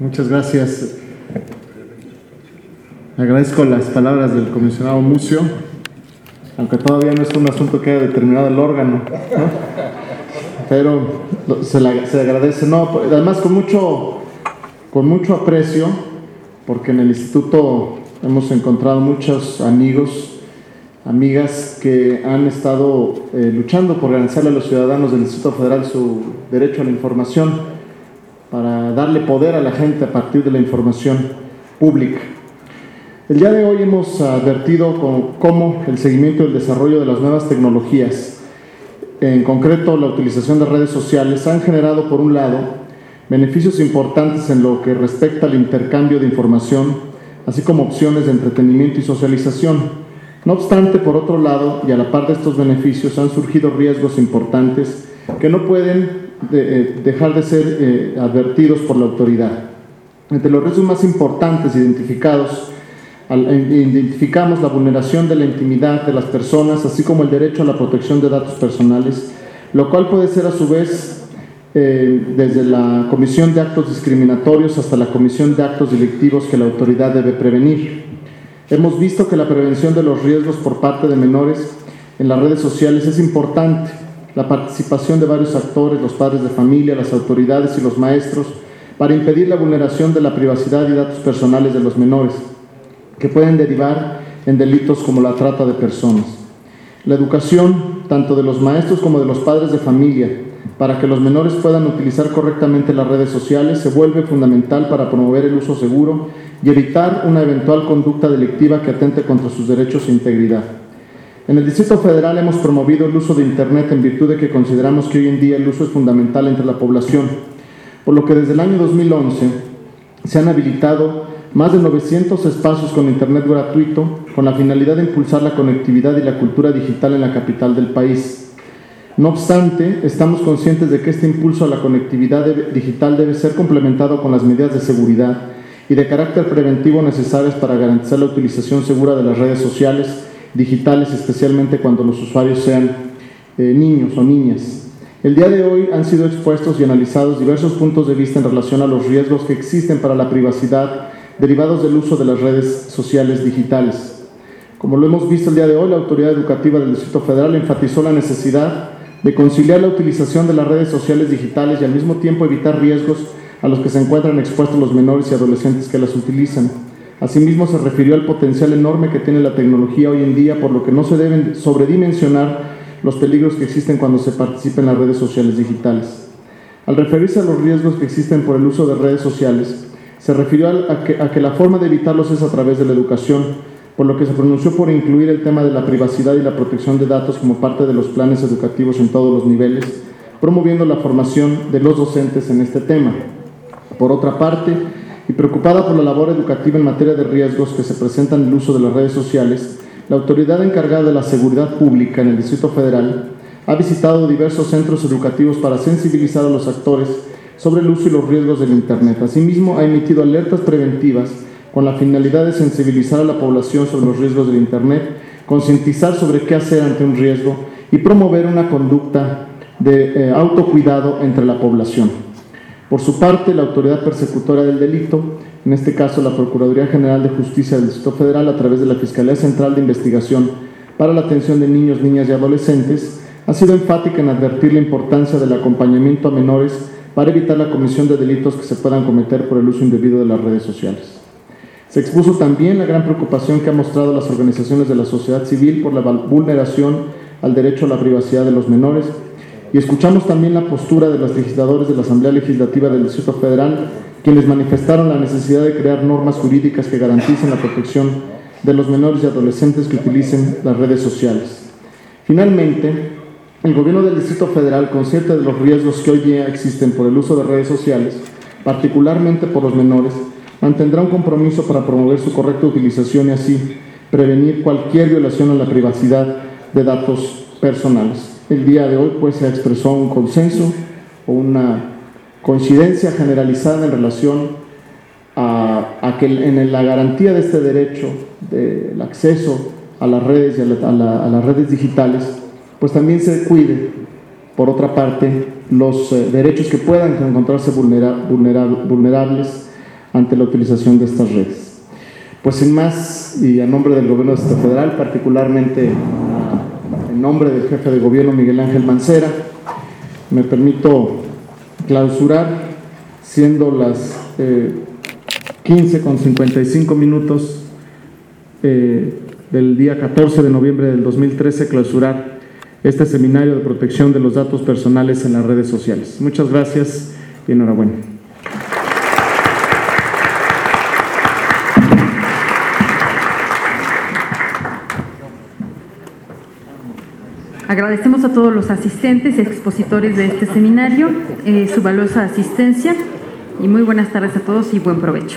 Muchas gracias. Agradezco las palabras del comisionado Mucio, aunque todavía no es un asunto que haya determinado el órgano, pero se, le, agradece. No, además con mucho, con mucho aprecio, porque en el instituto hemos encontrado muchos amigos, amigas que han estado eh, luchando por garantizarle a los ciudadanos del Instituto Federal su derecho a la información para darle poder a la gente a partir de la información pública. El día de hoy hemos advertido cómo el seguimiento y el desarrollo de las nuevas tecnologías, en concreto la utilización de redes sociales, han generado, por un lado, beneficios importantes en lo que respecta al intercambio de información, así como opciones de entretenimiento y socialización. No obstante, por otro lado, y a la par de estos beneficios, han surgido riesgos importantes que no pueden de, eh, dejar de ser eh, advertidos por la autoridad. Entre los riesgos más importantes identificados, identificamos la vulneración de la intimidad de las personas, así como el derecho a la protección de datos personales, lo cual puede ser a su vez eh, desde la comisión de actos discriminatorios hasta la comisión de actos delictivos que la autoridad debe prevenir. Hemos visto que la prevención de los riesgos por parte de menores en las redes sociales es importante la participación de varios actores, los padres de familia, las autoridades y los maestros, para impedir la vulneración de la privacidad y datos personales de los menores, que pueden derivar en delitos como la trata de personas. La educación, tanto de los maestros como de los padres de familia, para que los menores puedan utilizar correctamente las redes sociales, se vuelve fundamental para promover el uso seguro y evitar una eventual conducta delictiva que atente contra sus derechos e integridad. En el Distrito Federal hemos promovido el uso de Internet en virtud de que consideramos que hoy en día el uso es fundamental entre la población, por lo que desde el año 2011 se han habilitado más de 900 espacios con Internet gratuito con la finalidad de impulsar la conectividad y la cultura digital en la capital del país. No obstante, estamos conscientes de que este impulso a la conectividad digital debe ser complementado con las medidas de seguridad y de carácter preventivo necesarias para garantizar la utilización segura de las redes sociales digitales, especialmente cuando los usuarios sean eh, niños o niñas. El día de hoy han sido expuestos y analizados diversos puntos de vista en relación a los riesgos que existen para la privacidad derivados del uso de las redes sociales digitales. Como lo hemos visto el día de hoy, la Autoridad Educativa del Distrito Federal enfatizó la necesidad de conciliar la utilización de las redes sociales digitales y al mismo tiempo evitar riesgos a los que se encuentran expuestos los menores y adolescentes que las utilizan. Asimismo, se refirió al potencial enorme que tiene la tecnología hoy en día, por lo que no se deben sobredimensionar los peligros que existen cuando se participa en las redes sociales digitales. Al referirse a los riesgos que existen por el uso de redes sociales, se refirió a que, a que la forma de evitarlos es a través de la educación, por lo que se pronunció por incluir el tema de la privacidad y la protección de datos como parte de los planes educativos en todos los niveles, promoviendo la formación de los docentes en este tema. Por otra parte, y preocupada por la labor educativa en materia de riesgos que se presentan en el uso de las redes sociales, la autoridad encargada de la seguridad pública en el Distrito Federal ha visitado diversos centros educativos para sensibilizar a los actores sobre el uso y los riesgos del Internet. Asimismo, ha emitido alertas preventivas con la finalidad de sensibilizar a la población sobre los riesgos del Internet, concientizar sobre qué hacer ante un riesgo y promover una conducta de eh, autocuidado entre la población. Por su parte, la autoridad persecutora del delito, en este caso la Procuraduría General de Justicia del Distrito Federal, a través de la Fiscalía Central de Investigación para la Atención de Niños, Niñas y Adolescentes, ha sido enfática en advertir la importancia del acompañamiento a menores para evitar la comisión de delitos que se puedan cometer por el uso indebido de las redes sociales. Se expuso también la gran preocupación que han mostrado las organizaciones de la sociedad civil por la vulneración al derecho a la privacidad de los menores y escuchamos también la postura de los legisladores de la Asamblea Legislativa del Distrito Federal, quienes manifestaron la necesidad de crear normas jurídicas que garanticen la protección de los menores y adolescentes que utilicen las redes sociales. Finalmente, el Gobierno del Distrito Federal, consciente de los riesgos que hoy día existen por el uso de redes sociales, particularmente por los menores, mantendrá un compromiso para promover su correcta utilización y así prevenir cualquier violación a la privacidad de datos personales el día de hoy pues se expresó un consenso o una coincidencia generalizada en relación a, que en la garantía de este derecho del acceso a las redes y a, las redes digitales, pues también se cuide, por otra parte, los eh, derechos que puedan encontrarse vulnerables ante la utilización de estas redes. Pues sin más, y a nombre del Gobierno de Estado Federal, particularmente en nombre del jefe de gobierno Miguel Ángel Mancera, me permito clausurar, siendo las eh, 15 con 55 minutos eh, del día 14 de noviembre del 2013, clausurar este seminario de protección de los datos personales en las redes sociales. Muchas gracias y enhorabuena. Agradecemos a todos los asistentes y expositores de este seminario eh, su valiosa asistencia y muy buenas tardes a todos y buen provecho.